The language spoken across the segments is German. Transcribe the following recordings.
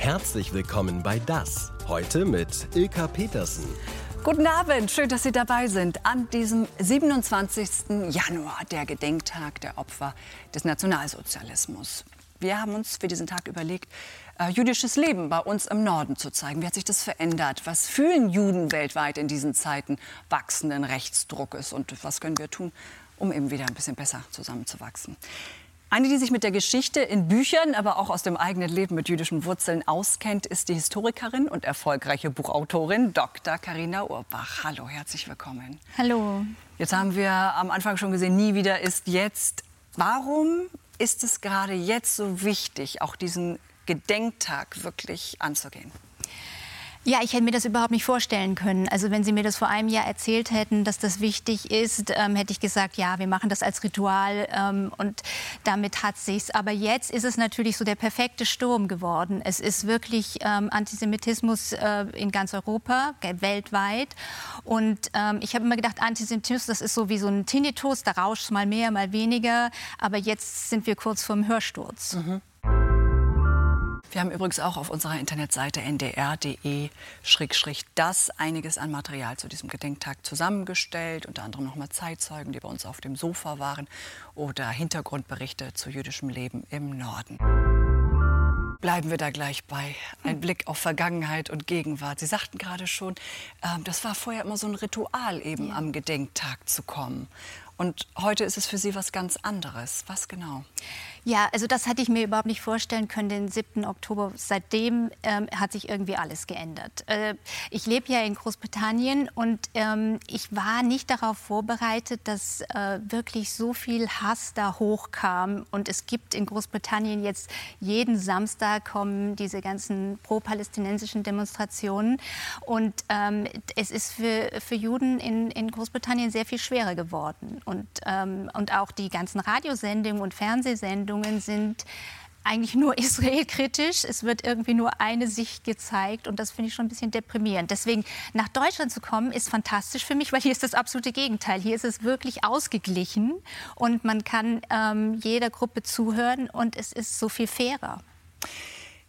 Herzlich willkommen bei Das. Heute mit Ilka Petersen. Guten Abend, schön, dass Sie dabei sind an diesem 27. Januar, der Gedenktag der Opfer des Nationalsozialismus. Wir haben uns für diesen Tag überlegt, äh, jüdisches Leben bei uns im Norden zu zeigen. Wie hat sich das verändert? Was fühlen Juden weltweit in diesen Zeiten wachsenden Rechtsdruckes? Und was können wir tun, um eben wieder ein bisschen besser zusammenzuwachsen? Eine, die sich mit der Geschichte in Büchern, aber auch aus dem eigenen Leben mit jüdischen Wurzeln auskennt, ist die Historikerin und erfolgreiche Buchautorin Dr. Karina Urbach. Hallo, herzlich willkommen. Hallo. Jetzt haben wir am Anfang schon gesehen, nie wieder ist jetzt. Warum ist es gerade jetzt so wichtig, auch diesen Gedenktag wirklich anzugehen? Ja, ich hätte mir das überhaupt nicht vorstellen können. Also wenn Sie mir das vor einem Jahr erzählt hätten, dass das wichtig ist, ähm, hätte ich gesagt, ja, wir machen das als Ritual ähm, und damit hat sich's. Aber jetzt ist es natürlich so der perfekte Sturm geworden. Es ist wirklich ähm, Antisemitismus äh, in ganz Europa, weltweit. Und ähm, ich habe immer gedacht, Antisemitismus, das ist so wie so ein Tinnitus, da rauscht mal mehr, mal weniger. Aber jetzt sind wir kurz vorm Hörsturz. Mhm. Wir haben übrigens auch auf unserer Internetseite ndr.de-das einiges an Material zu diesem Gedenktag zusammengestellt. Unter anderem nochmal Zeitzeugen, die bei uns auf dem Sofa waren oder Hintergrundberichte zu jüdischem Leben im Norden. Bleiben wir da gleich bei. Ein Blick auf Vergangenheit und Gegenwart. Sie sagten gerade schon, äh, das war vorher immer so ein Ritual, eben ja. am Gedenktag zu kommen. Und heute ist es für Sie was ganz anderes. Was genau? Ja, also das hatte ich mir überhaupt nicht vorstellen können, den 7. Oktober. Seitdem ähm, hat sich irgendwie alles geändert. Äh, ich lebe ja in Großbritannien und ähm, ich war nicht darauf vorbereitet, dass äh, wirklich so viel Hass da hochkam. Und es gibt in Großbritannien jetzt jeden Samstag kommen diese ganzen pro-palästinensischen Demonstrationen. Und ähm, es ist für, für Juden in, in Großbritannien sehr viel schwerer geworden. Und, ähm, und auch die ganzen Radiosendungen und Fernsehsendungen, Sendungen sind eigentlich nur israelkritisch. Es wird irgendwie nur eine Sicht gezeigt und das finde ich schon ein bisschen deprimierend. Deswegen nach Deutschland zu kommen ist fantastisch für mich, weil hier ist das absolute Gegenteil. Hier ist es wirklich ausgeglichen und man kann ähm, jeder Gruppe zuhören und es ist so viel fairer.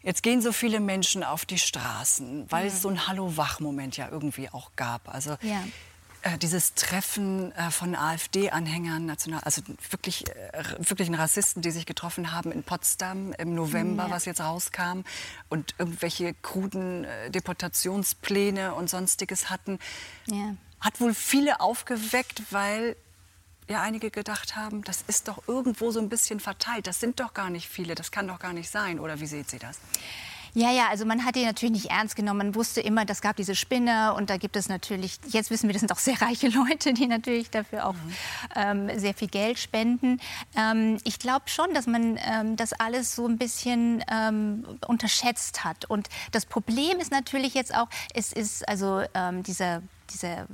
Jetzt gehen so viele Menschen auf die Straßen, weil ja. es so ein Hallo-Wach-Moment ja irgendwie auch gab. Also ja. Äh, dieses Treffen äh, von AfD-Anhängern, national, also wirklich, äh, wirklichen Rassisten, die sich getroffen haben in Potsdam im November, ja. was jetzt rauskam, und irgendwelche kruden Deportationspläne und sonstiges hatten, ja. hat wohl viele aufgeweckt, weil ja einige gedacht haben, das ist doch irgendwo so ein bisschen verteilt. Das sind doch gar nicht viele, das kann doch gar nicht sein. Oder wie sieht sie das? Ja, ja, also man hat die natürlich nicht ernst genommen. Man wusste immer, das gab diese Spinne und da gibt es natürlich, jetzt wissen wir, das sind auch sehr reiche Leute, die natürlich dafür auch mhm. ähm, sehr viel Geld spenden. Ähm, ich glaube schon, dass man ähm, das alles so ein bisschen ähm, unterschätzt hat. Und das Problem ist natürlich jetzt auch, es ist also ähm, dieser dieser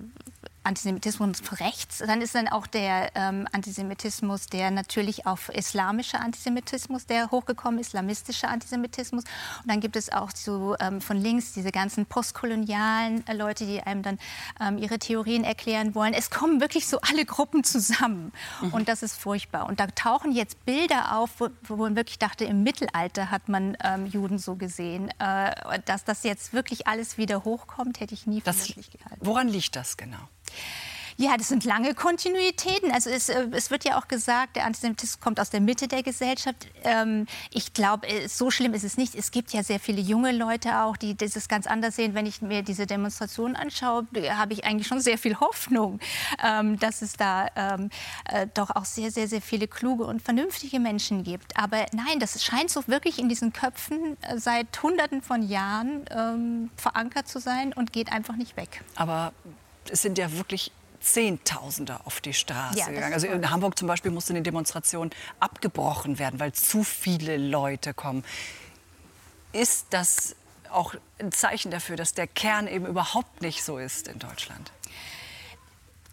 Antisemitismus rechts, dann ist dann auch der ähm, Antisemitismus, der natürlich auf islamischer Antisemitismus, der hochgekommen ist, islamistischer Antisemitismus. Und dann gibt es auch so ähm, von links diese ganzen postkolonialen äh, Leute, die einem dann ähm, ihre Theorien erklären wollen. Es kommen wirklich so alle Gruppen zusammen. Mhm. Und das ist furchtbar. Und da tauchen jetzt Bilder auf, wo, wo man wirklich dachte, im Mittelalter hat man ähm, Juden so gesehen. Äh, dass das jetzt wirklich alles wieder hochkommt, hätte ich nie für möglich gehalten. Woran liegt das genau? Ja, das sind lange Kontinuitäten. Also es, äh, es, wird ja auch gesagt, der Antisemitismus kommt aus der Mitte der Gesellschaft. Ähm, ich glaube, äh, so schlimm ist es nicht. Es gibt ja sehr viele junge Leute auch, die das ganz anders sehen. Wenn ich mir diese Demonstrationen anschaue, habe ich eigentlich schon sehr viel Hoffnung, ähm, dass es da ähm, äh, doch auch sehr, sehr, sehr viele kluge und vernünftige Menschen gibt. Aber nein, das scheint so wirklich in diesen Köpfen seit Hunderten von Jahren verankert zu sein und geht einfach nicht weg. Aber es sind ja wirklich Zehntausende auf die Straße ja, gegangen. Also in Hamburg zum Beispiel musste eine Demonstration abgebrochen werden, weil zu viele Leute kommen. Ist das auch ein Zeichen dafür, dass der Kern eben überhaupt nicht so ist in Deutschland?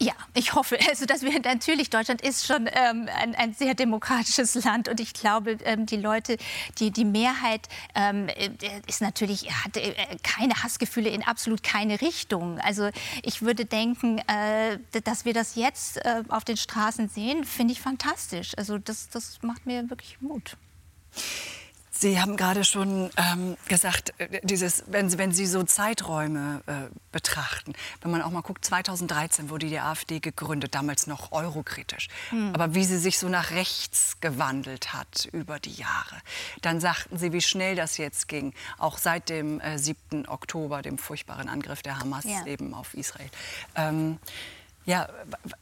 Ja, ich hoffe, also dass wir natürlich Deutschland ist schon ähm, ein, ein, sehr demokratisches Land und ich glaube, ähm, die Leute, die die Mehrheit ähm, äh, ist natürlich hat äh, keine Hassgefühle in absolut keine Richtung. Also ich würde denken, äh, dass wir das jetzt äh, auf den Straßen sehen, finde ich fantastisch. Also das, das macht mir wirklich Mut. Sie haben gerade schon ähm, gesagt, äh, dieses, wenn, Sie, wenn Sie so Zeiträume äh, betrachten, wenn man auch mal guckt, 2013 wurde die AfD gegründet, damals noch eurokritisch. Hm. Aber wie sie sich so nach rechts gewandelt hat über die Jahre. Dann sagten Sie, wie schnell das jetzt ging, auch seit dem äh, 7. Oktober, dem furchtbaren Angriff der Hamas ja. eben auf Israel. Ähm, ja,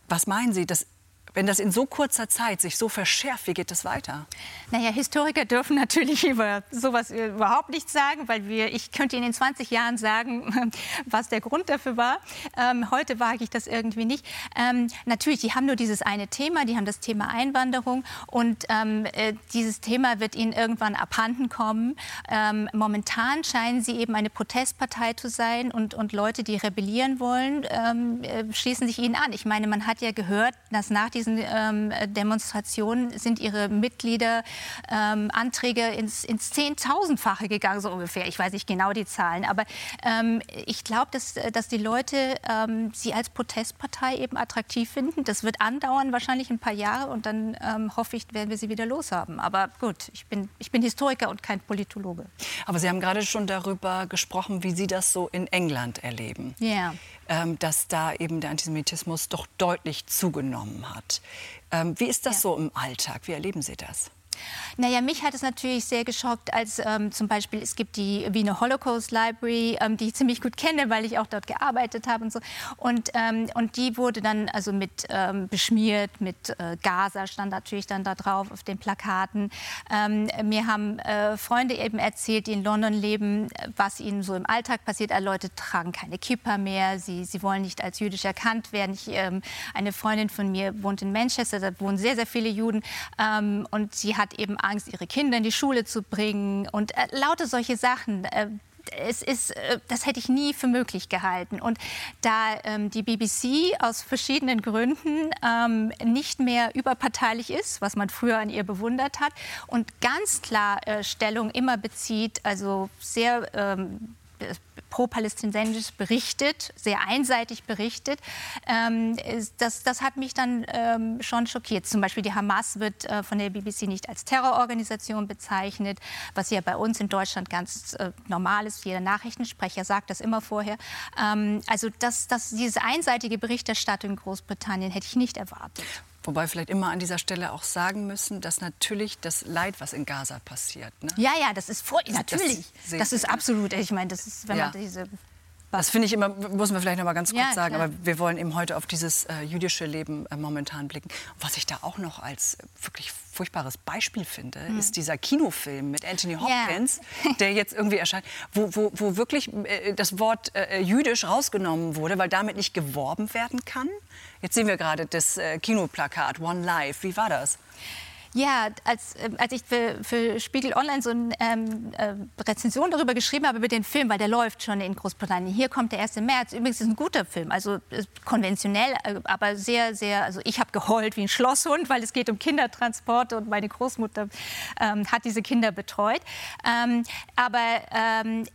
was meinen Sie? Das wenn das in so kurzer Zeit sich so verschärft, wie geht das weiter? Naja, Historiker dürfen natürlich über sowas überhaupt nichts sagen, weil wir, ich könnte Ihnen in 20 Jahren sagen, was der Grund dafür war. Ähm, heute wage ich das irgendwie nicht. Ähm, natürlich, die haben nur dieses eine Thema, die haben das Thema Einwanderung und ähm, äh, dieses Thema wird ihnen irgendwann abhanden kommen. Ähm, momentan scheinen sie eben eine Protestpartei zu sein und, und Leute, die rebellieren wollen, ähm, äh, schließen sich ihnen an. Ich meine, man hat ja gehört, dass nach diesem diesen ähm, Demonstrationen sind ihre Mitglieder ähm, Anträge ins, ins Zehntausendfache gegangen, so ungefähr. Ich weiß nicht genau die Zahlen, aber ähm, ich glaube, dass, dass die Leute ähm, sie als Protestpartei eben attraktiv finden. Das wird andauern, wahrscheinlich ein paar Jahre und dann ähm, hoffe ich, werden wir sie wieder loshaben. Aber gut, ich bin, ich bin Historiker und kein Politologe. Aber Sie haben gerade schon darüber gesprochen, wie Sie das so in England erleben. Ja. Yeah ähm, dass da eben der Antisemitismus doch deutlich zugenommen hat. Ähm, wie ist das ja. so im Alltag? Wie erleben Sie das? Naja, mich hat es natürlich sehr geschockt, als ähm, zum Beispiel es gibt die Wiener Holocaust Library, ähm, die ich ziemlich gut kenne, weil ich auch dort gearbeitet habe und so. Und, ähm, und die wurde dann also mit ähm, beschmiert, mit äh, Gaza stand natürlich dann da drauf auf den Plakaten. Ähm, mir haben äh, Freunde eben erzählt, die in London leben, was ihnen so im Alltag passiert. Äh, Leute tragen keine Kippa mehr, sie, sie wollen nicht als jüdisch erkannt werden. Ich, ähm, eine Freundin von mir wohnt in Manchester, da wohnen sehr, sehr viele Juden und sie hat eben Angst, ihre Kinder in die Schule zu bringen und äh, lauter solche Sachen. Äh, es ist, äh, das hätte ich nie für möglich gehalten. Und da ähm, die BBC aus verschiedenen Gründen ähm, nicht mehr überparteilich ist, was man früher an ihr bewundert hat, und ganz klar äh, Stellung immer bezieht, also sehr ähm, pro-palästinensisch berichtet, sehr einseitig berichtet. Ähm, das, das, hat mich dann ähm, schon schockiert. Zum Beispiel die Hamas wird äh, von der BBC nicht als Terrororganisation bezeichnet, was ja bei uns in Deutschland ganz äh, normal ist. Jeder Nachrichtensprecher sagt das immer vorher. Ähm, also das, das, diese einseitige Berichterstattung in Großbritannien hätte ich nicht erwartet. Wobei vielleicht immer an dieser Stelle auch sagen müssen, dass natürlich das Leid, was in Gaza passiert. Ne? Ja, ja, das ist vor, natürlich. Das, das ist absolut. Ich meine, das ist, wenn ja. man diese das finde ich immer, muss man vielleicht noch mal ganz kurz ja, sagen, aber wir wollen eben heute auf dieses äh, jüdische Leben äh, momentan blicken. was ich da auch noch als äh, wirklich furchtbares Beispiel finde, mhm. ist dieser Kinofilm mit Anthony Hopkins, yeah. der jetzt irgendwie erscheint, wo, wo, wo wirklich äh, das Wort äh, jüdisch rausgenommen wurde, weil damit nicht geworben werden kann. Jetzt sehen wir gerade das äh, Kinoplakat One Life. Wie war das? Ja, als, äh, als ich für, für, Spiegel Online so eine ähm, äh, Rezension darüber geschrieben habe, über den Film, weil der läuft schon in Großbritannien. Hier kommt der 1. März. Übrigens ist ein guter Film, also konventionell, äh, aber sehr, sehr, also ich habe geheult wie ein Schlosshund, weil es geht um Kindertransporte und meine Großmutter ähm, hat diese Kinder betreut. Ähm, aber ähm,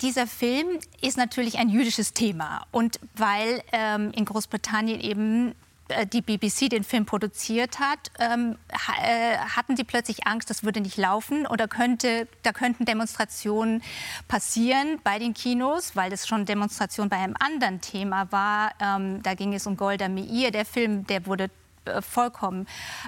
dieser Film ist natürlich ein jüdisches Thema. Und weil ähm, in Großbritannien eben äh, die BBC den Film produziert hat, ähm, äh, hatten die plötzlich Angst, das würde nicht laufen oder könnte, da könnten Demonstrationen passieren bei den Kinos, weil das schon Demonstration bei einem anderen Thema war. Ähm, da ging es um Golda Meir. Der Film, der wurde äh, vollkommen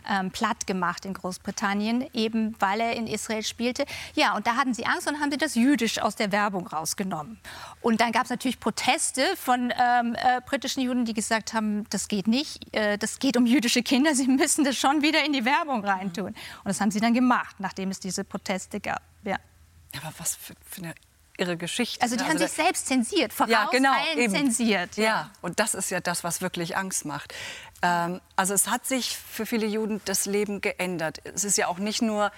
ähm, platt gemacht in Großbritannien, eben weil er in Israel spielte. Ja, und da hatten sie Angst und haben sie das Jüdisch aus der Werbung rausgenommen. Und dann gab es natürlich Proteste von ähm, äh, britischen Juden, die gesagt haben, das geht nicht, äh, das geht um jüdische Kinder, sie müssen das schon wieder in die Werbung reintun. Und das haben sie dann gemacht, nachdem es diese Proteste gab. Ja. Aber was für, für eine ihre Geschichte. Also die ne? haben also sich selbst zensiert, voraus ja, genau, zensiert. Ja. ja. und das ist ja das, was wirklich Angst macht. Ähm, also es hat sich für viele Juden das Leben geändert. Es ist ja auch nicht nur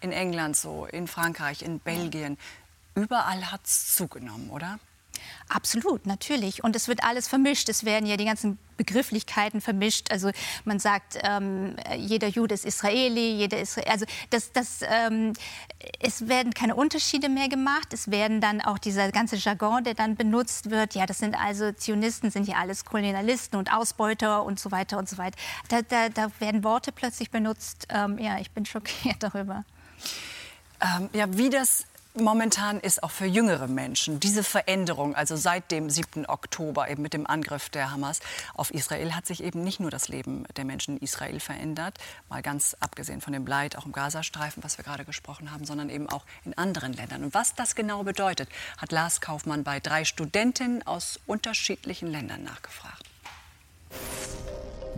in England so, in Frankreich, in Belgien. Überall hat es zugenommen, oder? Absolut, natürlich. Und es wird alles vermischt. Es werden ja die ganzen Begrifflichkeiten vermischt. Also man sagt, ähm, jeder Jude ist Israeli, jeder Israel. Also das, das, ähm, es werden keine Unterschiede mehr gemacht. Es werden dann auch dieser ganze Jargon, der dann benutzt wird. Ja, das sind also Zionisten, sind ja alles Kolonialisten und Ausbeuter und so weiter und so weiter. Da, da, da werden Worte plötzlich benutzt. Ähm, ja, ich bin schockiert darüber. Ähm, ja, wie das momentan ist auch für jüngere Menschen diese Veränderung, also seit dem 7. Oktober eben mit dem Angriff der Hamas auf Israel, hat sich eben nicht nur das Leben der Menschen in Israel verändert, mal ganz abgesehen von dem Leid auch im Gazastreifen, was wir gerade gesprochen haben, sondern eben auch in anderen Ländern. Und was das genau bedeutet, hat Lars Kaufmann bei drei Studentinnen aus unterschiedlichen Ländern nachgefragt.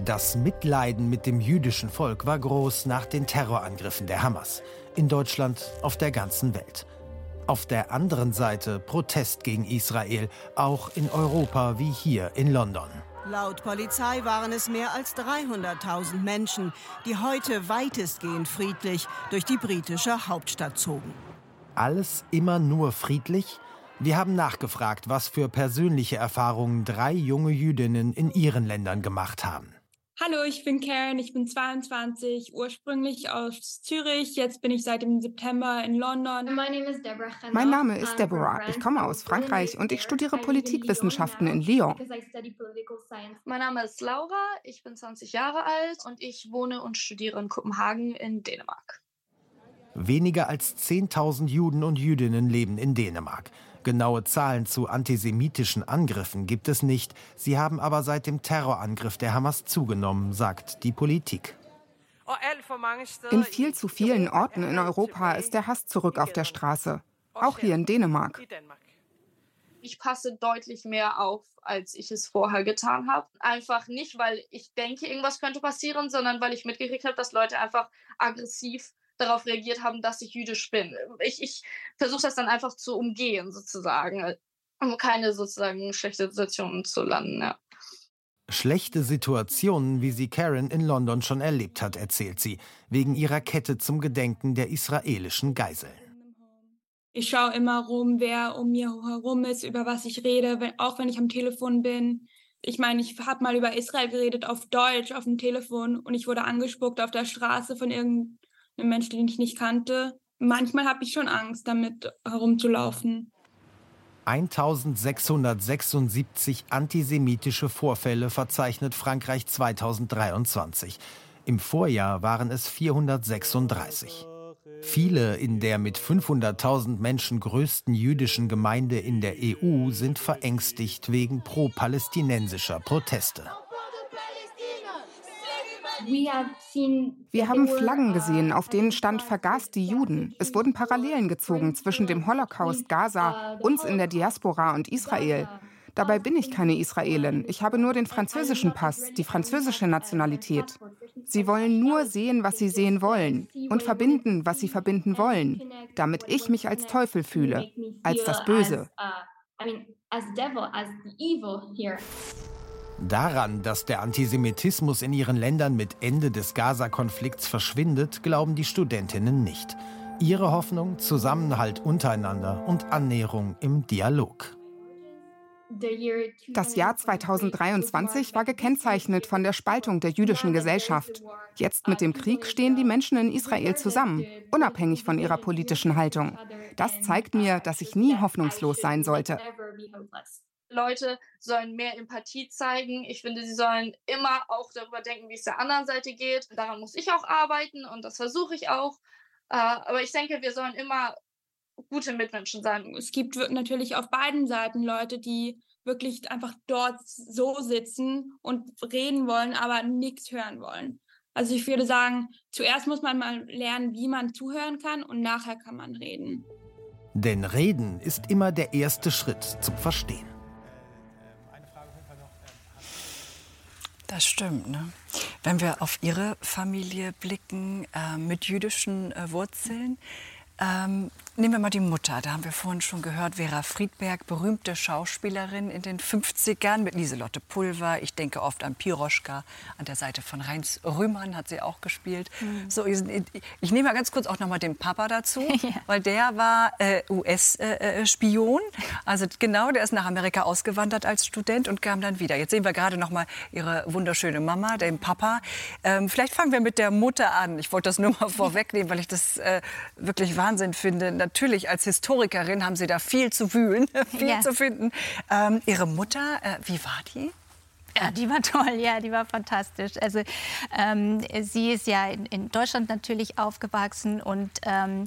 Das Mitleiden mit dem jüdischen Volk war groß nach den Terrorangriffen der Hamas. In Deutschland, auf der ganzen Welt. Auf der anderen Seite Protest gegen Israel, auch in Europa wie hier in London. Laut Polizei waren es mehr als 300.000 Menschen, die heute weitestgehend friedlich durch die britische Hauptstadt zogen. Alles immer nur friedlich? Wir haben nachgefragt, was für persönliche Erfahrungen drei junge Jüdinnen in ihren Ländern gemacht haben. Hallo, ich bin Karen, ich bin 22, ursprünglich aus Zürich. Jetzt bin ich seit dem September in London. Mein Name ist Deborah. Ich komme aus Frankreich und ich studiere Politikwissenschaften in Lyon. Mein Name ist Laura, ich bin 20 Jahre alt und ich wohne und studiere in Kopenhagen in Dänemark. Weniger als 10.000 Juden und Jüdinnen leben in Dänemark. Genaue Zahlen zu antisemitischen Angriffen gibt es nicht. Sie haben aber seit dem Terrorangriff der Hamas zugenommen, sagt die Politik. In viel zu vielen Orten in Europa ist der Hass zurück auf der Straße. Auch hier in Dänemark. Ich passe deutlich mehr auf, als ich es vorher getan habe. Einfach nicht, weil ich denke, irgendwas könnte passieren, sondern weil ich mitgekriegt habe, dass Leute einfach aggressiv darauf reagiert haben, dass ich jüdisch bin. Ich, ich versuche das dann einfach zu umgehen, sozusagen, um keine sozusagen schlechte Situationen zu landen. Ja. Schlechte Situationen, wie sie Karen in London schon erlebt hat, erzählt sie, wegen ihrer Kette zum Gedenken der israelischen Geiseln. Ich schaue immer rum, wer um mir herum ist, über was ich rede, wenn, auch wenn ich am Telefon bin. Ich meine, ich habe mal über Israel geredet auf Deutsch auf dem Telefon und ich wurde angespuckt auf der Straße von irgendeinem einem Menschen, den ich nicht kannte. Manchmal habe ich schon Angst, damit herumzulaufen. 1676 antisemitische Vorfälle verzeichnet Frankreich 2023. Im Vorjahr waren es 436. Viele in der mit 500.000 Menschen größten jüdischen Gemeinde in der EU sind verängstigt wegen pro-palästinensischer Proteste. Wir haben Flaggen gesehen, auf denen stand Vergaßt die Juden. Es wurden Parallelen gezogen zwischen dem Holocaust, Gaza, uns in der Diaspora und Israel. Dabei bin ich keine Israelin. Ich habe nur den französischen Pass, die französische Nationalität. Sie wollen nur sehen, was sie sehen wollen und verbinden, was sie verbinden wollen, damit ich mich als Teufel fühle, als das Böse. Daran, dass der Antisemitismus in ihren Ländern mit Ende des Gaza-Konflikts verschwindet, glauben die Studentinnen nicht. Ihre Hoffnung Zusammenhalt untereinander und Annäherung im Dialog. Das Jahr 2023 war gekennzeichnet von der Spaltung der jüdischen Gesellschaft. Jetzt mit dem Krieg stehen die Menschen in Israel zusammen, unabhängig von ihrer politischen Haltung. Das zeigt mir, dass ich nie hoffnungslos sein sollte. Leute sollen mehr Empathie zeigen. Ich finde, sie sollen immer auch darüber denken, wie es der anderen Seite geht. Daran muss ich auch arbeiten und das versuche ich auch. Äh, aber ich denke, wir sollen immer gute Mitmenschen sein. Es gibt natürlich auf beiden Seiten Leute, die wirklich einfach dort so sitzen und reden wollen, aber nichts hören wollen. Also ich würde sagen, zuerst muss man mal lernen, wie man zuhören kann und nachher kann man reden. Denn Reden ist immer der erste Schritt zum Verstehen. Das stimmt. Ne? Wenn wir auf Ihre Familie blicken äh, mit jüdischen äh, Wurzeln, ähm, nehmen wir mal die Mutter. Da haben wir vorhin schon gehört, Vera Friedberg, berühmte Schauspielerin in den 50ern mit Lieselotte Pulver. Ich denke oft an Piroschka. An der Seite von Heinz Rühmann hat sie auch gespielt. Mhm. So, ich, ich, nehme mal ganz kurz auch noch mal den Papa dazu, ja. weil der war äh, US-Spion. also genau, der ist nach Amerika ausgewandert als Student und kam dann wieder. Jetzt sehen wir gerade noch mal ihre wunderschöne Mama, den Papa. Ähm, vielleicht fangen wir mit der Mutter an. Ich wollte das nur mal vorwegnehmen, weil ich das äh, wirklich Wahnsinn finde. Natürlich als Historikerin haben Sie da viel zu wühlen, viel ja. zu finden. Ähm, Ihre Mutter, äh, wie war die? Ja, die war toll, ja, die war fantastisch. Also ähm, sie ist ja in, in, Deutschland natürlich aufgewachsen und, ähm,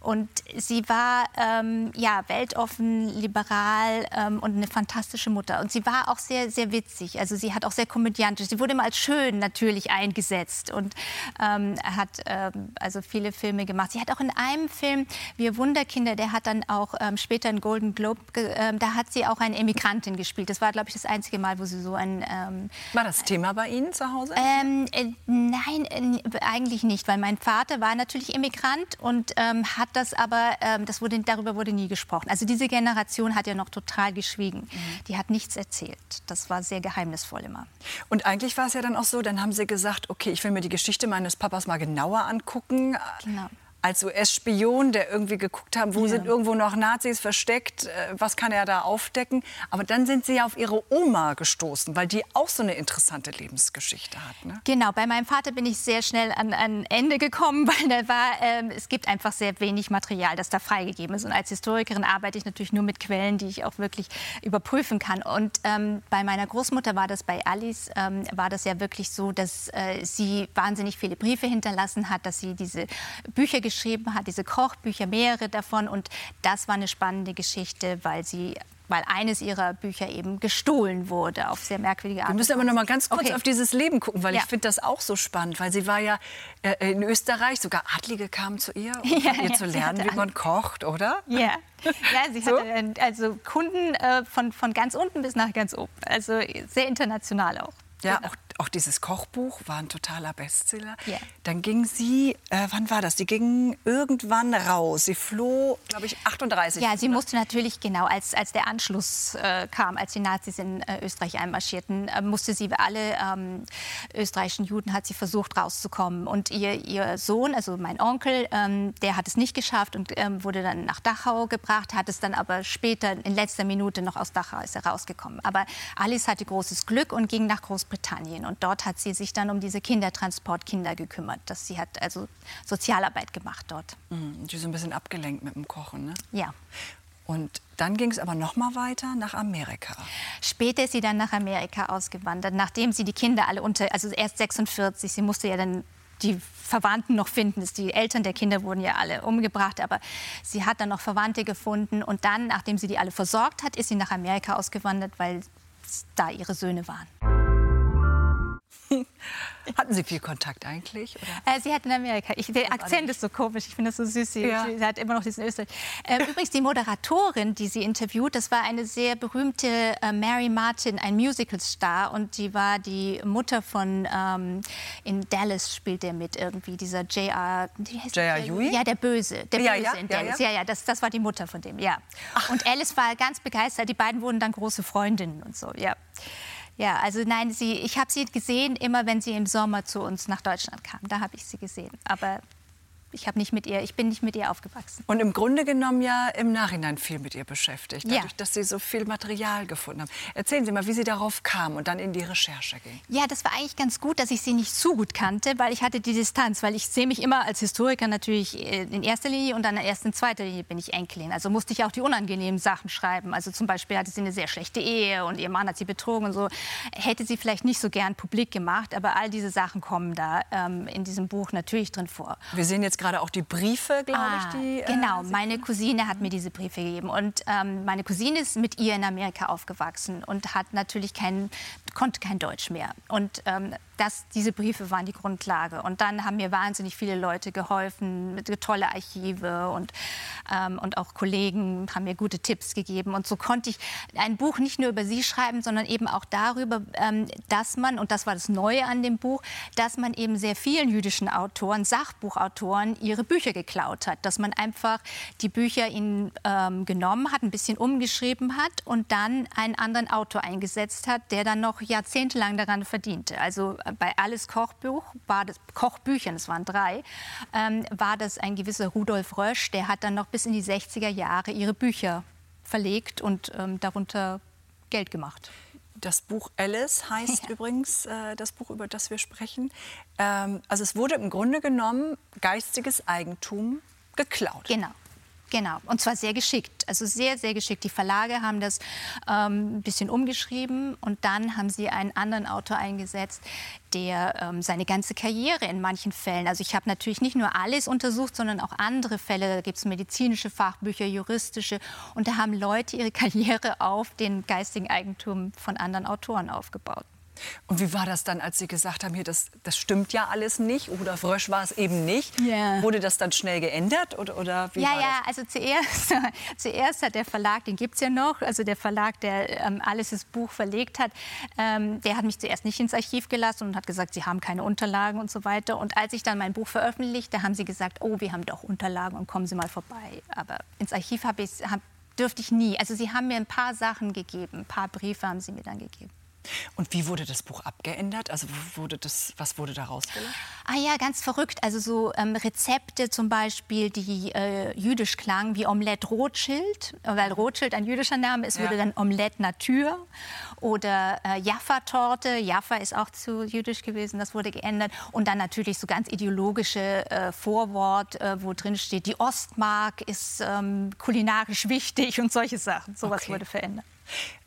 und sie war ähm, ja, weltoffen, liberal ähm, und eine fantastische Mutter. Und sie war auch sehr, sehr witzig. Also sie hat auch sehr komödiantisch. Sie wurde immer als schön natürlich eingesetzt und ähm, hat ähm, also viele Filme gemacht. Sie hat auch in einem Film, Wir Wunderkinder, der hat dann auch später einen Golden Globe, da hat sie auch eine Emigrantin gespielt. Das war, glaube ich, das einzige Mal, wo sie so ein ähm, war das Thema bei Ihnen zu Hause? Ähm, äh, nein, äh, eigentlich nicht, weil mein Vater war natürlich Immigrant und ähm, hat das aber, ähm, das wurde, darüber wurde nie gesprochen. Also diese Generation hat ja noch total geschwiegen. Mhm. Die hat nichts erzählt. Das war sehr geheimnisvoll immer. Und eigentlich war es ja dann auch so, dann haben Sie gesagt, okay, ich will mir die Geschichte meines Papas mal genauer angucken. Genau als US-Spion, der irgendwie geguckt haben, wo ja. sind irgendwo noch Nazis versteckt, äh, was kann er da aufdecken. Aber dann sind Sie ja auf Ihre Oma gestoßen, weil die auch so eine interessante Lebensgeschichte hat. Ne? Genau, bei meinem Vater bin ich sehr schnell an ein Ende gekommen, weil da war, ähm, es gibt einfach sehr wenig Material, das da freigegeben ist. Und als Historikerin arbeite ich natürlich nur mit Quellen, die ich auch wirklich überprüfen kann. Und ähm, bei meiner Großmutter war das, bei Alice ähm, war das ja wirklich so, dass äh, sie wahnsinnig viele Briefe hinterlassen hat, dass sie diese Bücher geschrieben hat, diese Kochbücher, mehrere davon. Und das war eine spannende Geschichte, weil sie weil eines ihrer Bücher eben gestohlen wurde auf sehr merkwürdige Art. Wir müssen aber noch mal ganz kurz okay. auf dieses Leben gucken, weil ja. ich finde das auch so spannend, weil sie war ja äh, in Österreich, sogar Adlige kamen zu ihr, um ja, ihr ja, zu lernen, wie man kocht, oder? Ja, ja sie so? hatte also Kunden äh, von, von ganz unten bis nach ganz oben, also sehr international auch. Ja, genau. auch auch dieses Kochbuch war ein totaler Bestseller. Yeah. Dann ging sie, äh, wann war das? Die ging irgendwann raus. Sie floh, glaube ich, 38. Ja, sie musste natürlich, genau, als, als der Anschluss äh, kam, als die Nazis in äh, Österreich einmarschierten, äh, musste sie, alle ähm, österreichischen Juden hat sie versucht rauszukommen. Und ihr, ihr Sohn, also mein Onkel, ähm, der hat es nicht geschafft und ähm, wurde dann nach Dachau gebracht, hat es dann aber später in letzter Minute noch aus Dachau ist er rausgekommen. Aber Alice hatte großes Glück und ging nach Großbritannien. Und dort hat sie sich dann um diese Kindertransportkinder gekümmert. Das, sie hat also Sozialarbeit gemacht dort. Mhm, die so ein bisschen abgelenkt mit dem Kochen, ne? Ja. Und dann ging es aber noch mal weiter nach Amerika. Später ist sie dann nach Amerika ausgewandert, nachdem sie die Kinder alle unter, also erst 46, sie musste ja dann die Verwandten noch finden. Die Eltern der Kinder wurden ja alle umgebracht, aber sie hat dann noch Verwandte gefunden. Und dann, nachdem sie die alle versorgt hat, ist sie nach Amerika ausgewandert, weil da ihre Söhne waren. Hatten Sie viel Kontakt eigentlich? Äh, sie hat in Amerika. Ich, der Akzent ist so komisch. Ich finde das so süß. Sie, ja. sie, hat immer noch diesen Österreich. Äh, übrigens, die Moderatorin, die sie interviewt, das war eine sehr berühmte äh, Mary Martin, ein Musicalstar. Und die war die Mutter von, ähm, in Dallas spielt er mit irgendwie, dieser J.R. J.R. Ewing? Ja, der Böse. Der ja, Böse ja, in Dallas. Ja, ja, ja, das, das war die Mutter von dem, ja. Ach. Und Alice war ganz begeistert. Die beiden wurden dann große Freundinnen und so, ja. Ja, also nein, sie, ich habe sie gesehen, immer wenn sie im Sommer zu uns nach Deutschland kam. Da habe ich sie gesehen. Aber ich habe nicht mit ihr, ich bin nicht mit ihr aufgewachsen. Und im Grunde genommen ja im Nachhinein viel mit ihr beschäftigt, dadurch, ja. dass Sie so viel Material gefunden haben. Erzählen Sie mal, wie Sie darauf kamen und dann in die Recherche gingen. Ja, das war eigentlich ganz gut, dass ich sie nicht zu gut kannte, weil ich hatte die Distanz, weil ich sehe mich immer als Historiker natürlich äh, in erster Linie und dann erst in zweiter Linie bin ich Enkelin. Also musste ich auch die unangenehmen Sachen schreiben. Also zum Beispiel hatte sie eine sehr schlechte Ehe und ihr Mann hat sie betrogen und so. Hätte sie vielleicht nicht so gern publik gemacht, aber all diese Sachen kommen da ähm, in diesem Buch natürlich drin vor. Wir sehen jetzt gerade auch die Briefe, glaube ah, ich. Die, äh, genau, meine Cousine hat mir diese Briefe gegeben. Und ähm, meine Cousine ist mit ihr in Amerika aufgewachsen und hat natürlich kein, konnte kein Deutsch mehr. Und ähm, das, diese Briefe waren die Grundlage. Und dann haben mir wahnsinnig viele Leute geholfen, tolle Archive und, ähm, und auch Kollegen haben mir gute Tipps gegeben. Und so konnte ich ein Buch nicht nur über sie schreiben, sondern eben auch darüber, ähm, dass man, und das war das Neue an dem Buch, dass man eben sehr vielen jüdischen Autoren, Sachbuchautoren, ihre Bücher geklaut hat. Dass man einfach die Bücher ihnen ähm, genommen hat, ein bisschen umgeschrieben hat und dann einen anderen Autor eingesetzt hat, der dann noch jahrzehntelang daran verdiente. Also bei Alles Kochbuch war das, Kochbüchern, es waren drei, ähm, war das ein gewisser Rudolf Rösch, der hat dann noch bis in die 60er Jahre ihre Bücher verlegt und ähm, darunter Geld gemacht. Das Buch Alice heißt ja. übrigens äh, das Buch, über das wir sprechen. Ähm, also es wurde im Grunde genommen geistiges Eigentum geklaut. Genau. Genau, und zwar sehr geschickt, also sehr, sehr geschickt. Die Verlage haben das ähm, ein bisschen umgeschrieben und dann haben sie einen anderen Autor eingesetzt, der ähm, seine ganze Karriere in manchen Fällen, also ich habe natürlich nicht nur alles untersucht, sondern auch andere Fälle, da gibt es medizinische Fachbücher, juristische und da haben Leute ihre Karriere auf den geistigen Eigentum von anderen Autoren aufgebaut. Und wie war das dann, als Sie gesagt haben, hier, das, das stimmt ja alles nicht? Oder Frösch war es eben nicht. Ja. Wurde das dann schnell geändert? Oder, oder wie ja, war ja, das? also zuerst, zuerst hat der Verlag, den gibt es ja noch, also der Verlag, der ähm, alles das Buch verlegt hat, ähm, der hat mich zuerst nicht ins Archiv gelassen und hat gesagt, sie haben keine Unterlagen und so weiter. Und als ich dann mein Buch veröffentlichte, haben sie gesagt, oh, wir haben doch Unterlagen und kommen Sie mal vorbei. Aber ins Archiv habe ich, hab, dürfte ich nie. Also sie haben mir ein paar Sachen gegeben, ein paar Briefe haben sie mir dann gegeben. Und wie wurde das Buch abgeändert? Also wurde das, was wurde da rausgelassen? Ah ja, ganz verrückt. Also so ähm, Rezepte zum Beispiel, die äh, jüdisch klangen, wie Omelette Rothschild, weil Rothschild ein jüdischer Name ist, Ja. wurde dann Omelette Natur oder äh, Jaffa-Torte. Jaffa ist auch zu jüdisch gewesen, das wurde geändert. Und dann natürlich so ganz ideologische äh, Vorwort, äh, wo drin steht, die Ostmark ist ähm, kulinarisch wichtig und solche Sachen. Sowas Okay. wurde verändert.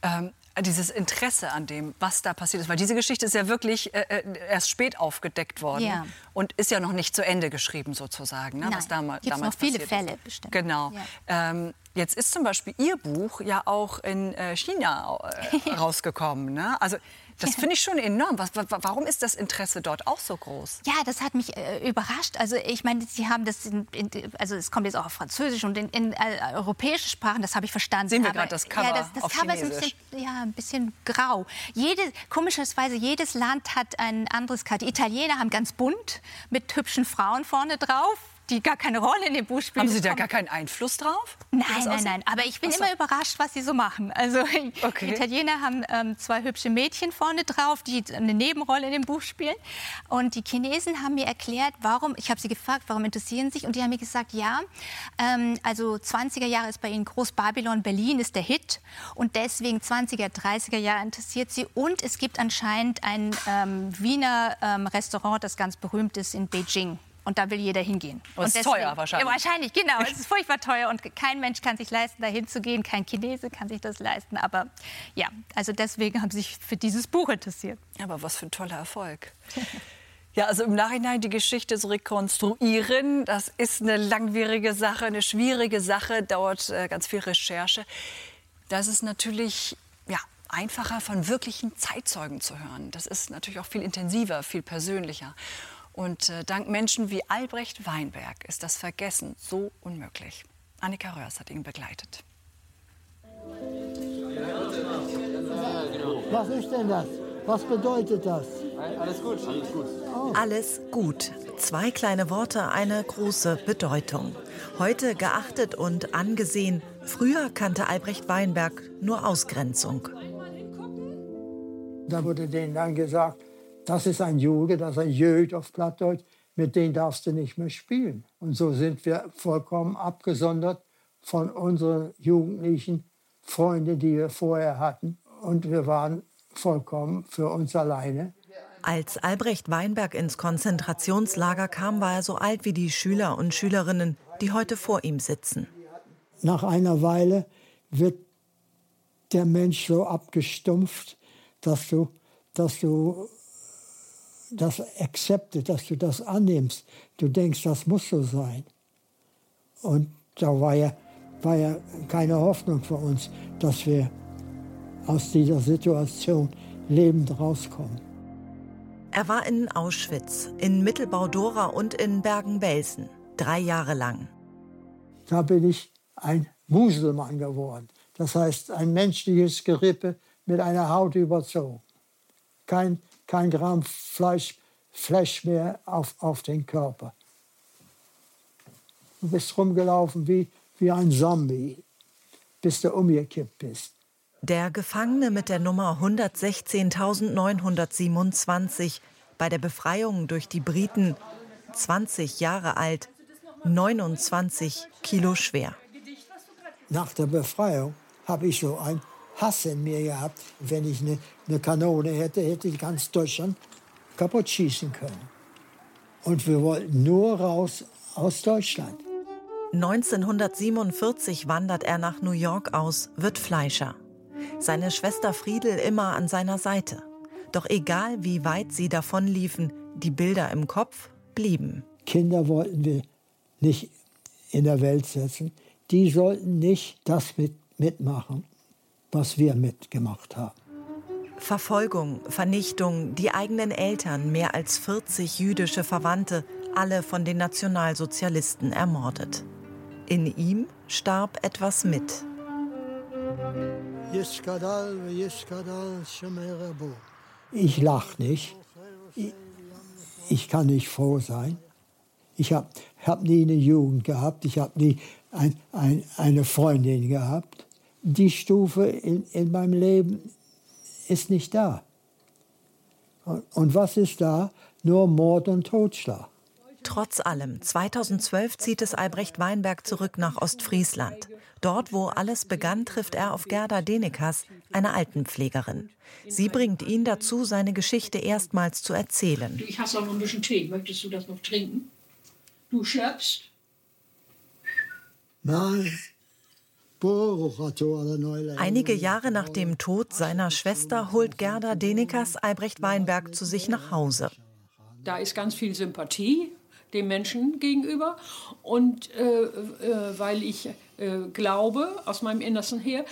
Ähm, dieses Interesse an dem, was da passiert ist. Weil diese Geschichte ist ja wirklich äh, äh, erst spät aufgedeckt worden Ja. und ist ja noch nicht zu Ende geschrieben sozusagen. Ne, was Nein, dama gibt's damals noch viele Fälle ist. bestimmt. Genau. Ähm, jetzt ist zum Beispiel Ihr Buch ja auch in äh, China äh, rausgekommen. Ne? Also das finde ich schon enorm. Was, wa- warum ist das Interesse dort auch so groß? Ja, das hat mich äh, überrascht. Also ich meine, Sie haben das, in, in, also es kommt jetzt auch auf Französisch und in, in äh, europäischen Sprachen, das habe ich verstanden. Sehen wir gerade das Cover ja, das, das auf Cover ist ein bisschen, Chinesisch. ja, ein bisschen grau. Jede, komischerweise, jedes Land hat ein anderes Karte. Die Italiener haben ganz bunt mit hübschen Frauen vorne drauf, die gar keine Rolle in dem Buch spielen. Haben Sie da gar keinen Einfluss drauf? Nein, nein, nein. Aber ich bin so. immer überrascht, was sie so machen. Also Okay. die Italiener haben ähm, zwei hübsche Mädchen vorne drauf, die eine Nebenrolle in dem Buch spielen. Und die Chinesen haben mir erklärt, warum. Ich habe sie gefragt, warum interessieren sie sich? Und die haben mir gesagt, ja, ähm, also 20er Jahre ist bei ihnen Groß-Babylon, Berlin ist der Hit. Und deswegen 20er, 30er Jahre interessiert sie. Und es gibt anscheinend ein ähm, Wiener ähm, Restaurant, das ganz berühmt ist in Beijing. Und da will jeder hingehen. Und es ist deswegen- teuer wahrscheinlich. Ja, wahrscheinlich, genau. Es ist furchtbar teuer und kein Mensch kann sich leisten, dahin zu gehen. Kein Chinese kann sich das leisten. Aber ja, also deswegen haben sie sich für dieses Buch interessiert. Aber was für ein toller Erfolg. Ja, also im Nachhinein die Geschichte zu rekonstruieren, das ist eine langwierige Sache, eine schwierige Sache, dauert äh, ganz viel Recherche. Da ist natürlich ja, einfacher, von wirklichen Zeitzeugen zu hören. Das ist natürlich auch viel intensiver, viel persönlicher. Und äh, dank Menschen wie Albrecht Weinberg ist das Vergessen so unmöglich. Annika Röhrs hat ihn begleitet. Was ist denn das? Was bedeutet das? Alles gut. Zwei kleine Worte, eine große Bedeutung. Heute geachtet und angesehen. Früher kannte Albrecht Weinberg nur Ausgrenzung. Da wurde denen dann gesagt, das ist ein Jude, das ist ein Jöd auf Plattdeutsch, mit denen darfst du nicht mehr spielen. Und so sind wir vollkommen abgesondert von unseren jugendlichen Freunden, die wir vorher hatten. Und wir waren vollkommen für uns alleine. Als Albrecht Weinberg ins Konzentrationslager kam, war er so alt wie die Schüler und Schülerinnen, die heute vor ihm sitzen. Nach einer Weile wird der Mensch so abgestumpft, dass du, dass du das akzeptest, dass du das annimmst. Du denkst, das muss so sein. Und da war ja, war ja keine Hoffnung für uns, dass wir aus dieser Situation lebend rauskommen. Er war in Auschwitz, in Mittelbau-Dora und in Bergen-Belsen. Drei Jahre lang. Da bin ich ein Muselmann geworden. Das heißt, ein menschliches Gerippe mit einer Haut überzogen. Kein, kein Gramm Fleisch, Fleisch mehr auf, auf den Körper. Du bist rumgelaufen wie, wie ein Zombie, bis du umgekippt bist. Der Gefangene mit der Nummer 116.927 bei der Befreiung durch die Briten, 20 Jahre alt, 29 Kilo schwer. Nach der Befreiung habe ich so einen Hass in mir gehabt. Wenn ich eine, eine Kanone hätte, hätte ich ganz Deutschland kaputt schießen können. Und wir wollten nur raus aus Deutschland. 1947 wandert er nach New York aus, wird Fleischer. Seine Schwester Friedel immer an seiner Seite. Doch egal wie weit sie davonliefen, die Bilder im Kopf blieben. Kinder wollten wir nicht in der Welt setzen. Die sollten nicht das mit, mitmachen, was wir mitgemacht haben. Verfolgung, Vernichtung, die eigenen Eltern, mehr als 40 jüdische Verwandte, alle von den Nationalsozialisten ermordet. In ihm starb etwas mit. Ich lache nicht. Ich, ich, kann nicht froh sein. Ich habe hab nie eine Jugend gehabt. Ich habe nie ein, ein, eine Freundin gehabt. Die Stufe in, in meinem Leben ist nicht da. Und, und was ist da? Nur Mord und Totschlag. Trotz allem, 2012 zieht es Albrecht Weinberg zurück nach Ostfriesland. Dort, wo alles begann, trifft er auf Gerda Denekas, eine Altenpflegerin. Sie bringt ihn dazu, seine Geschichte erstmals zu erzählen. Ich hasse auch noch ein bisschen Tee. Möchtest du das noch trinken? Du schöpfst? Nein. Einige Jahre nach dem Tod seiner Schwester holt Gerda Denekas Albrecht Weinberg zu sich nach Hause. Da ist ganz viel Sympathie dem Menschen gegenüber und äh, äh, weil ich äh, glaube, aus meinem Innersten her,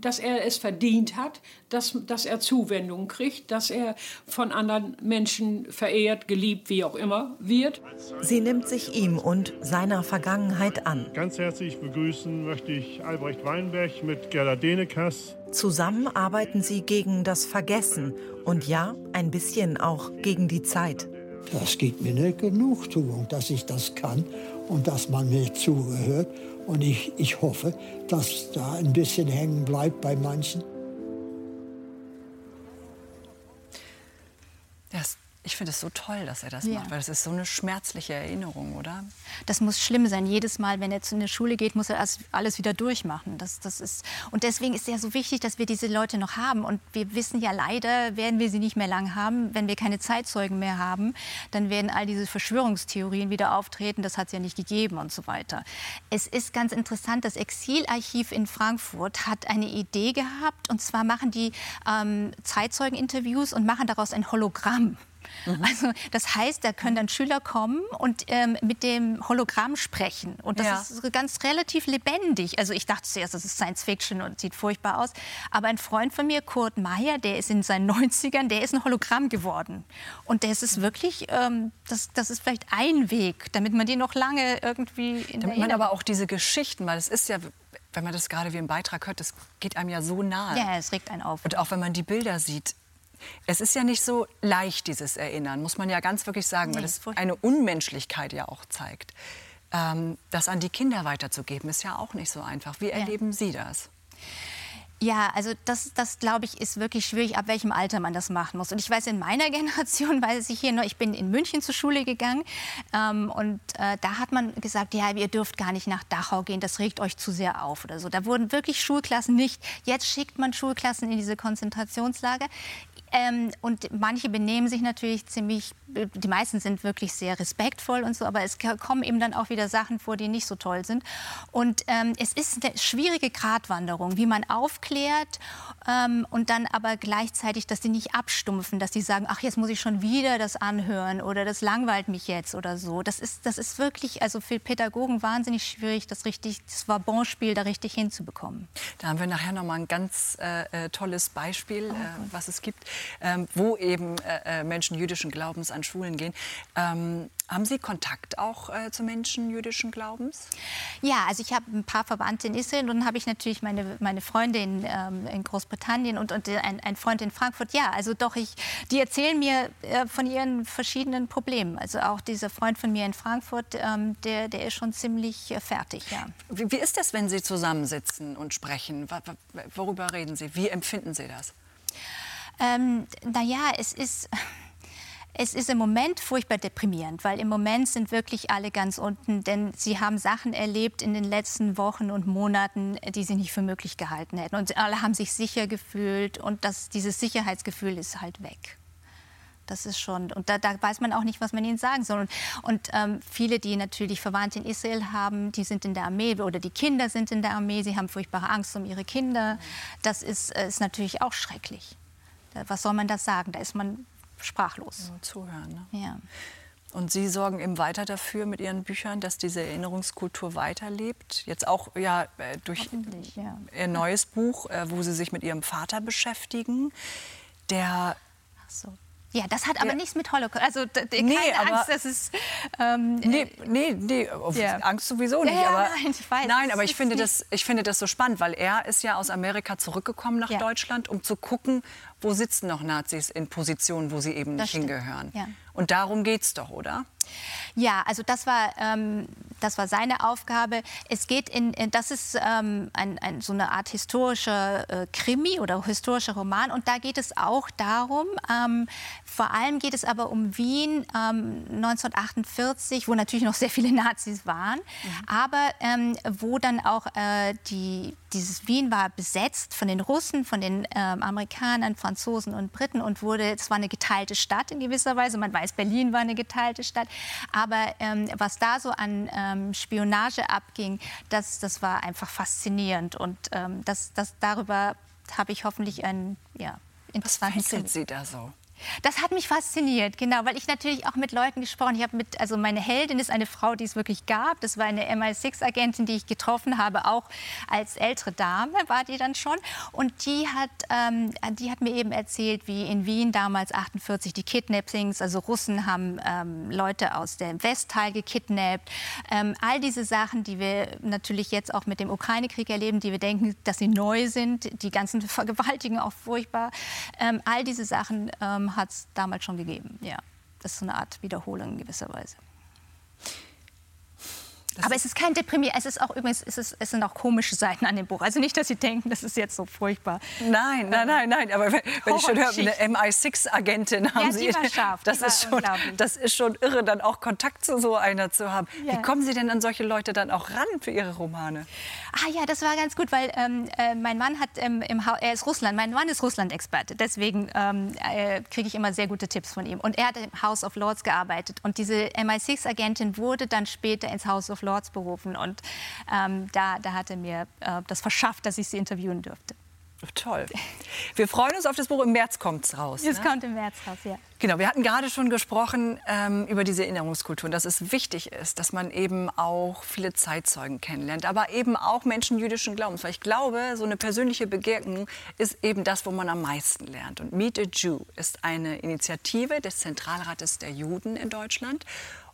dass er es verdient hat, dass, dass er Zuwendung kriegt, dass er von anderen Menschen verehrt, geliebt, wie auch immer wird. Sie nimmt sich ihm und seiner Vergangenheit an. Ganz herzlich begrüßen möchte ich Albrecht Weinberg mit Gerda Denekas. Zusammen arbeiten sie gegen das Vergessen und ja, ein bisschen auch gegen die Zeit. Das gibt mir eine Genugtuung, dass ich das kann und dass man mir zugehört. Und ich, ich hoffe, dass da ein bisschen hängen bleibt bei manchen. Das ich finde es so toll, dass er das ja. macht, weil das ist so eine schmerzliche Erinnerung, oder? Das muss schlimm sein. Jedes Mal, wenn er zu einer Schule geht, muss er alles wieder durchmachen. Das, das ist, und deswegen ist es ja so wichtig, dass wir diese Leute noch haben. Und wir wissen ja leider, werden wir sie nicht mehr lang haben. Wenn wir keine Zeitzeugen mehr haben, dann werden all diese Verschwörungstheorien wieder auftreten. Das hat es ja nicht gegeben und so weiter. Es ist ganz interessant, das Exilarchiv in Frankfurt hat eine Idee gehabt. Und zwar machen die ähm, Zeitzeugeninterviews und machen daraus ein Hologramm. Mhm. Also das heißt, da können dann Schüler kommen und ähm, mit dem Hologramm sprechen. Und das ja. ist ganz relativ lebendig. Also ich dachte zuerst, das ist Science Fiction und sieht furchtbar aus. Aber ein Freund von mir, Kurt Meyer, der ist in seinen 90ern, der ist ein Hologramm geworden. Und das ist wirklich, ähm, das, das ist vielleicht ein Weg, damit man die noch lange irgendwie in Damit man aber auch diese Geschichten, weil es ist ja wenn man das gerade wie im Beitrag hört, das geht einem ja so nahe. Ja, es regt einen auf. Und auch wenn man die Bilder sieht, es ist ja nicht so leicht, dieses Erinnern, muss man ja ganz wirklich sagen, nee, weil es eine Unmenschlichkeit ja auch zeigt. Ähm, das an die Kinder weiterzugeben, ist ja auch nicht so einfach. Wie ja. erleben Sie das? Ja, also das, das glaube ich, ist wirklich schwierig, ab welchem Alter man das machen muss. Und ich weiß, in meiner Generation weiß ich hier noch, ich bin in München zur Schule gegangen ähm, und äh, da hat man gesagt, ja, ihr dürft gar nicht nach Dachau gehen, das regt euch zu sehr auf oder so. Da wurden wirklich Schulklassen nicht. Jetzt schickt man Schulklassen in diese Konzentrationslager. Ähm, und manche benehmen sich natürlich ziemlich, die meisten sind wirklich sehr respektvoll und so, aber es kommen eben dann auch wieder Sachen vor, die nicht so toll sind. Und ähm, es ist eine schwierige Gratwanderung, wie man aufklärt ähm, und dann aber gleichzeitig, dass die nicht abstumpfen, dass die sagen, ach, jetzt muss ich schon wieder das anhören oder das langweilt mich jetzt oder so. Das ist, das ist wirklich, also für Pädagogen wahnsinnig schwierig, das richtig, das Wabonspiel da richtig hinzubekommen. Da haben wir nachher noch mal ein ganz äh, äh tolles Beispiel, äh, was es gibt ähm, wo eben äh, äh, Menschen jüdischen Glaubens an Schulen gehen. Ähm, haben Sie Kontakt auch äh, zu Menschen jüdischen Glaubens? Ja, also ich habe ein paar Verwandte in Israel und dann habe ich natürlich meine, meine Freundin ähm, in Großbritannien und, und ein, ein, Freund in Frankfurt. Ja, also doch, ich, die erzählen mir äh, von ihren verschiedenen Problemen. Also auch dieser Freund von mir in Frankfurt, ähm, der, der ist schon ziemlich äh, fertig. Ja. Wie, wie ist das, wenn Sie zusammensitzen und sprechen? Worüber reden Sie? Wie empfinden Sie das? Ähm, naja, es ist. Es ist im Moment furchtbar deprimierend, weil im Moment sind wirklich alle ganz unten, denn sie haben Sachen erlebt in den letzten Wochen und Monaten, die sie nicht für möglich gehalten hätten. Und alle haben sich sicher gefühlt und das, dieses Sicherheitsgefühl ist halt weg. das ist schon. Und da, da, weiß man auch nicht, was man ihnen sagen soll. Und, und ähm, viele, die natürlich Verwandte in Israel haben, die sind in der Armee oder die Kinder sind in der Armee, sie haben furchtbare Angst um ihre Kinder. Das ist, äh, ist natürlich auch schrecklich. Was soll man das sagen? Da ist man sprachlos. Ja, zuhören. Ne? Ja. Und Sie sorgen eben weiter dafür mit Ihren Büchern, dass diese Erinnerungskultur weiterlebt. Jetzt auch ja, äh, durch ja. Ihr neues Buch, äh, wo Sie sich mit Ihrem Vater beschäftigen. Der Ach so. Ja, das hat aber nichts mit Holocaust. Also keine nee, Angst, das ist. Ähm, nee, nee, nee ja. Angst sowieso nicht. Ja, aber, nein, ich weiß. Nein, aber ich finde, das, ich finde das so spannend, weil er ist ja aus Amerika zurückgekommen nach ja. Deutschland, um zu gucken, wo sitzen noch Nazis in Positionen, wo sie eben nicht hingehören. Ja. Und darum geht es doch, oder? Ja, also das war, ähm, das war seine Aufgabe. Es geht in, in das ist ähm, ein, ein, so eine Art historischer äh, Krimi oder historischer Roman. Und da geht es auch darum, ähm, vor allem geht es aber um Wien 1948, ähm, wo natürlich noch sehr viele Nazis waren, mhm. aber ähm, wo dann auch äh, die, dieses Wien war besetzt von den Russen, von den ähm, Amerikanern, Franzosen und Briten und wurde, es war eine geteilte Stadt in gewisser Weise. Man weiß, Berlin war eine geteilte Stadt. Aber ähm, was da so an ähm, Spionage abging, das, das war einfach faszinierend. Und ähm, das, das, darüber habe ich hoffentlich ein ja, interessanten Was fesselt Sie da so? Das hat mich fasziniert, genau, weil ich natürlich auch mit Leuten gesprochen habe. Mit, also meine Heldin ist eine Frau, die es wirklich gab. Das war eine MI6-Agentin, die ich getroffen habe, auch als ältere Dame war die dann schon. Und die hat, ähm, die hat mir eben erzählt, wie in Wien damals 48 die Kidnappings, also Russen haben ähm, Leute aus dem Westteil gekidnappt. Ähm, all diese Sachen, die wir natürlich jetzt auch mit dem Ukraine-Krieg erleben, die wir denken, dass sie neu sind, die ganzen Vergewaltigungen auch furchtbar. Ähm, all diese Sachen ähm, hat es damals schon gegeben. Ja, das ist so eine Art Wiederholung in gewisser Weise. Das aber es ist kein Deprimier. Es ist auch übrigens, es, ist, es sind auch komische Seiten an dem Buch. Also nicht, dass Sie denken, das ist jetzt so furchtbar. Nein, nein, nein, nein. Aber wenn, wenn ich schon höre, eine MI6-Agentin haben ja, Sie. Scharf. Das ist schon, das ist schon irre, dann auch Kontakt zu so einer zu haben. Ja. Wie kommen Sie denn an solche Leute dann auch ran für Ihre Romane? Ah ja, das war ganz gut, weil ähm, äh, mein Mann hat ähm, im ha er ist Russland, mein Mann ist Russland-Experte. Deswegen ähm, äh, kriege ich immer sehr gute Tipps von ihm. Und er hat im House of Lords gearbeitet. Und diese MI6-Agentin wurde dann später ins House of Lords berufen. Und ähm, da, da hat er mir äh, das verschafft, dass ich sie interviewen durfte. Toll. Wir freuen uns auf das Buch. Im März kommt es raus. Es ne? kommt im März raus, ja. Genau, wir hatten gerade schon gesprochen ähm, über diese Erinnerungskultur und dass es wichtig ist, dass man eben auch viele Zeitzeugen kennenlernt, aber eben auch Menschen jüdischen Glaubens. Weil ich glaube, so eine persönliche Begegnung ist eben das, wo man am meisten lernt. Und Meet a Jew ist eine Initiative des Zentralrates der Juden in Deutschland.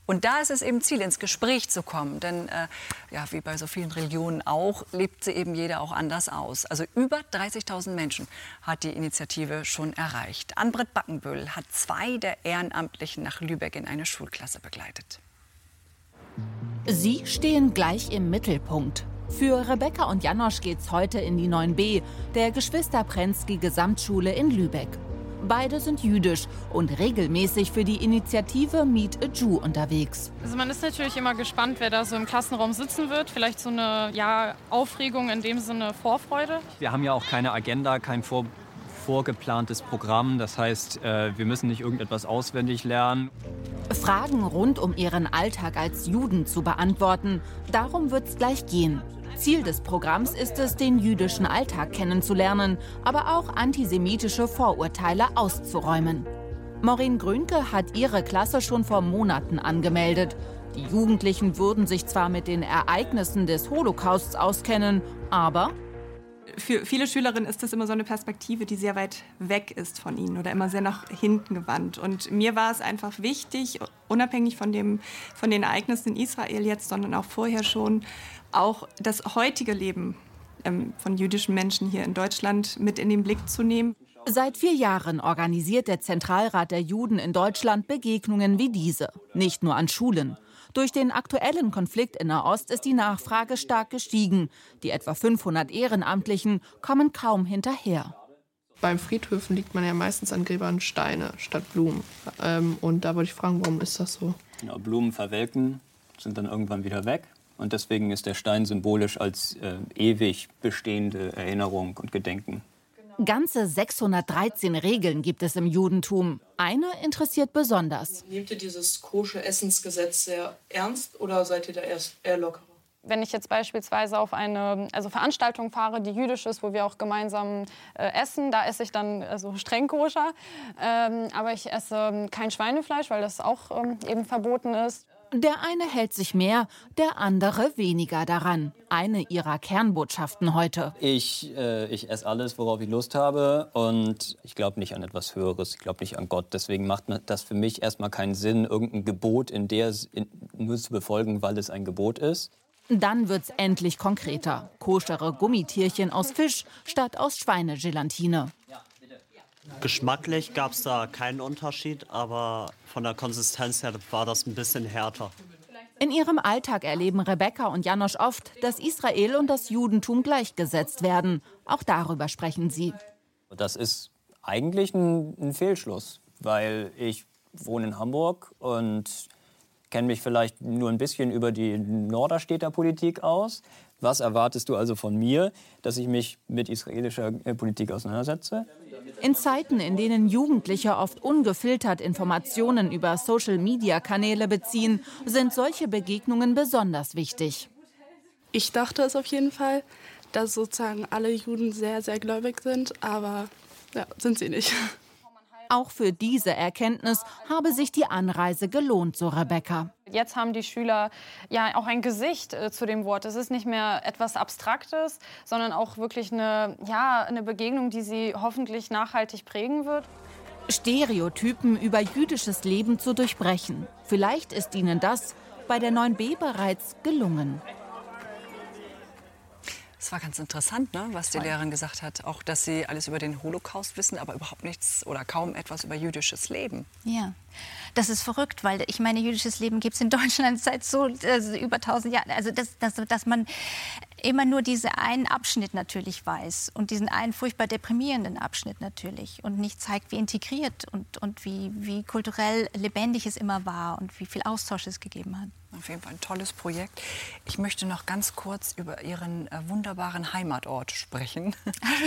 Und da ist es eben Ziel, ins Gespräch zu kommen. Denn äh, ja, wie bei so vielen Religionen auch, lebt sie eben jeder auch anders aus. Also über 30.000 Menschen hat die Initiative schon erreicht. Anbrit Backenbüll hat zwei der Ehrenamtlichen nach Lübeck in eine Schulklasse begleitet. Sie stehen gleich im Mittelpunkt. Für Rebecca und Janosch geht's heute in die 9b, der Geschwister Prensky Gesamtschule in Lübeck. Beide sind jüdisch und regelmäßig für die Initiative Meet a Jew unterwegs. Also man ist natürlich immer gespannt, wer da so im Klassenraum sitzen wird. Vielleicht so eine ja, Aufregung, in dem Sinne Vorfreude. Wir haben ja auch keine Agenda, kein Vor vorgeplantes Programm. Das heißt, äh, wir müssen nicht irgendetwas auswendig lernen. Fragen rund um ihren Alltag als Juden zu beantworten, darum wird es gleich gehen. Ziel des Programms ist es, den jüdischen Alltag kennenzulernen, aber auch antisemitische Vorurteile auszuräumen. Maureen Grünke hat ihre Klasse schon vor Monaten angemeldet. Die Jugendlichen würden sich zwar mit den Ereignissen des Holocausts auskennen, aber für viele Schülerinnen ist das immer so eine Perspektive, die sehr weit weg ist von ihnen oder immer sehr nach hinten gewandt. Und mir war es einfach wichtig, unabhängig von, dem, von den Ereignissen in Israel jetzt, sondern auch vorher schon, auch das heutige Leben ähm, von jüdischen Menschen hier in Deutschland mit in den Blick zu nehmen. Seit vier Jahren organisiert der Zentralrat der Juden in Deutschland Begegnungen wie diese. Nicht nur an Schulen. Durch den aktuellen Konflikt in Nahost ist die Nachfrage stark gestiegen. Die etwa 500 Ehrenamtlichen kommen kaum hinterher. Beim Friedhöfen liegt man ja meistens an Gräbern Steine statt Blumen. Ähm, und da wollte ich fragen, warum ist das so? Genau, Blumen verwelken, sind dann irgendwann wieder weg. Und deswegen ist der Stein symbolisch als äh, ewig bestehende Erinnerung und Gedenken Ganze 613 Regeln gibt es im Judentum. Eine interessiert besonders. Nehmt ihr dieses kosche Essensgesetz sehr ernst oder seid ihr da erst eher lockerer? Wenn ich jetzt beispielsweise auf eine also Veranstaltung fahre, die jüdisch ist, wo wir auch gemeinsam äh, essen, da esse ich dann also streng koscher. Ähm, aber ich esse kein Schweinefleisch, weil das auch ähm, eben verboten ist. Der eine hält sich mehr, der andere weniger daran. Eine ihrer Kernbotschaften heute. Ich, äh, ich esse alles, worauf ich Lust habe. Und ich glaube nicht an etwas Höheres. Ich glaube nicht an Gott. Deswegen macht das für mich erstmal keinen Sinn, irgendein Gebot in der in, nur zu befolgen, weil es ein Gebot ist. Dann wird's endlich konkreter. Koschere Gummitierchen aus Fisch statt aus Schweinegelatine. Geschmacklich gab es da keinen Unterschied, aber von der Konsistenz her war das ein bisschen härter. In ihrem Alltag erleben Rebecca und Janosch oft, dass Israel und das Judentum gleichgesetzt werden. Auch darüber sprechen sie. Das ist eigentlich ein, ein Fehlschluss, weil ich wohne in Hamburg und kenne mich vielleicht nur ein bisschen über die Norderstädter Politik aus. Was erwartest du also von mir, dass ich mich mit israelischer äh, Politik auseinandersetze? In Zeiten, in denen Jugendliche oft ungefiltert Informationen über Social-Media-Kanäle beziehen, sind solche Begegnungen besonders wichtig. Ich dachte es auf jeden Fall, dass sozusagen alle Juden sehr, sehr gläubig sind, aber ja, sind sie nicht. Auch für diese Erkenntnis habe sich die Anreise gelohnt, so Rebecca. Jetzt haben die Schüler ja auch ein Gesicht äh, zu dem Wort. Es ist nicht mehr etwas Abstraktes, sondern auch wirklich eine, ja, eine Begegnung, die sie hoffentlich nachhaltig prägen wird. Stereotypen über jüdisches Leben zu durchbrechen. Vielleicht ist ihnen das bei der 9b bereits gelungen. Es war ganz interessant, ne, was die Lehrerin gesagt hat. Auch, dass sie alles über den Holocaust wissen, aber überhaupt nichts oder kaum etwas über jüdisches Leben. Ja, das ist verrückt, weil ich meine, jüdisches Leben gibt es in Deutschland seit so also über 1000 Jahren. Also, dass, dass, dass man immer nur diesen einen Abschnitt natürlich weiß und diesen einen furchtbar deprimierenden Abschnitt natürlich und nicht zeigt, wie integriert und, und wie, wie kulturell lebendig es immer war und wie viel Austausch es gegeben hat. Auf jeden Fall ein tolles Projekt. Ich möchte noch ganz kurz über Ihren äh, wunderbaren Heimatort sprechen.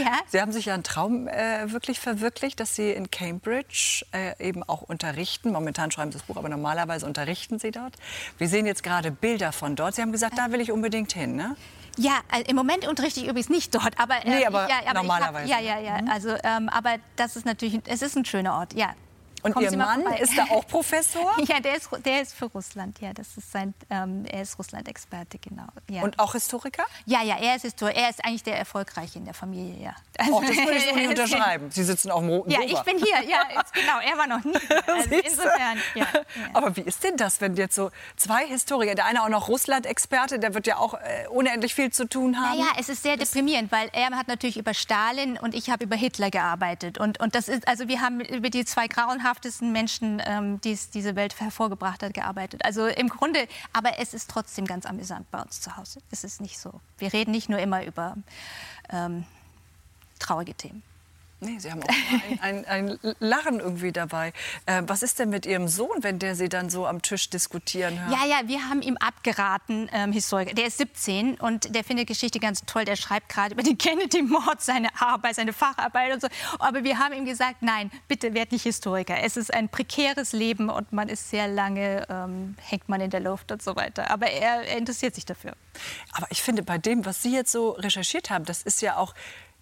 Ja? Sie haben sich ja einen Traum äh, wirklich verwirklicht, dass Sie in Cambridge äh, eben auch unterrichten. Momentan schreiben Sie das Buch, aber normalerweise unterrichten Sie dort. Wir sehen jetzt gerade Bilder von dort. Sie haben gesagt, da will ich unbedingt hin, ne? Ja, also im Moment unterrichte ich übrigens nicht dort, aber, nee, aber, ja, aber normalerweise. Hab, ja, ja, ja. Mhm. Also, ähm, aber das ist natürlich, es ist ein schöner Ort, ja. Und Kommen Ihr Mann ist da auch Professor? ja, der ist, der ist für Russland. Ja, das ist sein, ähm, er ist Russland-Experte, genau. Ja. Und auch Historiker? Ja, ja, er ist Historiker. Er ist eigentlich der Erfolgreiche in der Familie, ja. Also, das würde ich nicht unterschreiben. Sie sitzen auf dem roten Ja, ich bin hier. Ja, jetzt, genau. Er war noch nie. Also insofern, ja, ja, Aber wie ist denn das, wenn jetzt so zwei Historiker, der eine auch noch Russland-Experte, der wird ja auch äh, unendlich viel zu tun haben? Ja, es ist sehr das deprimierend, weil er hat natürlich über Stalin und ich habe über Hitler gearbeitet. Und, und das ist, also wir haben über die zwei grauenhaften namhaftesten Menschen, ähm, die es diese Welt hervorgebracht hat, gearbeitet. Also im Grunde, aber es ist trotzdem ganz amüsant bei uns zu Hause. Es ist nicht so. Wir reden nicht nur immer über ähm, traurige Themen. Nee, Sie haben auch ein, ein, ein, Lachen irgendwie dabei. Äh, was ist denn mit Ihrem Sohn, wenn der Sie dann so am Tisch diskutieren hört? Ja, ja, wir haben ihm abgeraten, ähm, Historiker. Der ist 17 und der findet Geschichte ganz toll. Der schreibt gerade über den Kennedy-Mord seine Arbeit, seine Facharbeit und so. Aber wir haben ihm gesagt, nein, bitte werd nicht Historiker. Es ist ein prekäres Leben und man ist sehr lange, ähm, hängt man in der Luft und so weiter. Aber er, er interessiert sich dafür. Aber ich finde, bei dem, was Sie jetzt so recherchiert haben, das ist ja auch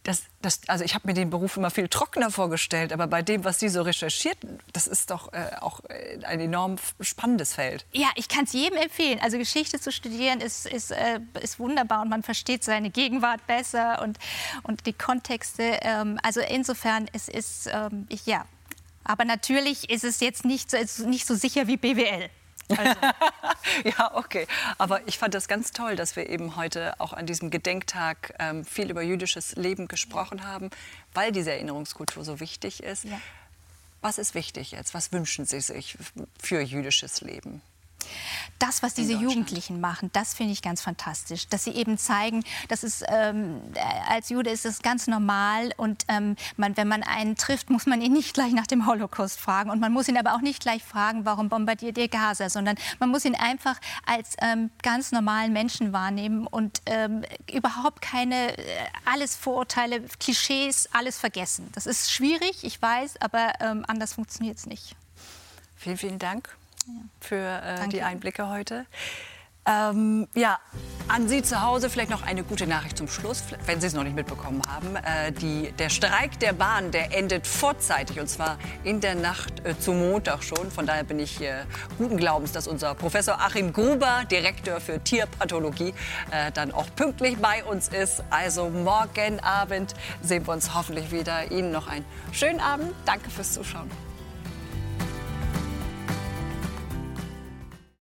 das, das, also ich habe mir den Beruf immer viel trockener vorgestellt, aber bei dem, was Sie so recherchiert, das ist doch äh, auch äh, ein enorm spannendes Feld. Ja, ich kann es jedem empfehlen. Also Geschichte zu studieren ist, ist, äh, ist wunderbar und man versteht seine Gegenwart besser und, und die Kontexte. Ähm, also insofern, es ist, ähm, ja. Aber natürlich ist es jetzt nicht so, nicht so sicher wie BWL. Also. ja, okay. Aber ich fand das ganz toll, dass wir eben heute auch an diesem Gedenktag ähm, viel über jüdisches Leben gesprochen haben, weil diese Erinnerungskultur so wichtig ist. Ja. Was ist wichtig jetzt? Was wünschen Sie sich für jüdisches Leben? Das, was diese Jugendlichen machen, das finde ich ganz fantastisch. Dass sie eben zeigen, dass es ähm, als Jude ist es ganz normal und ähm, man, wenn man einen trifft, muss man ihn nicht gleich nach dem Holocaust fragen und man muss ihn aber auch nicht gleich fragen, warum bombardiert ihr Gaza, sondern man muss ihn einfach als ähm, ganz normalen Menschen wahrnehmen und ähm, überhaupt keine, äh, alles Vorurteile, Klischees, alles vergessen. Das ist schwierig, ich weiß, aber ähm, anders funktioniert es nicht. Vielen, vielen Dank für äh, die Einblicke heute. Ähm, ja, an Sie zu Hause vielleicht noch eine gute Nachricht zum Schluss, wenn Sie es noch nicht mitbekommen haben. Äh, die, der Streik der Bahn, der endet vorzeitig und zwar in der Nacht äh, zum Montag schon. Von daher bin ich äh, guten Glaubens, dass unser Professor Achim Gruber, Direktor für Tierpathologie, äh, dann auch pünktlich bei uns ist. Also morgen Abend sehen wir uns hoffentlich wieder. Ihnen noch einen schönen Abend. Danke fürs Zuschauen.